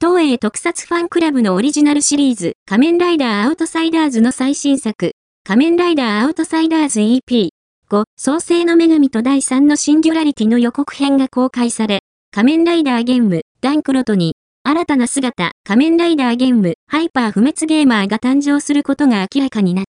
東映特撮ファンクラブのオリジナルシリーズ、仮面ライダーアウトサイダーズの最新作、仮面ライダーアウトサイダーズ EP.5、創世の女神と第3のシンギュラリティの予告編が公開され、仮面ライダーゲーム、ダンクロトに、新たな姿、仮面ライダーゲンム、ハイパー不滅ゲーマーが誕生することが明らかになった。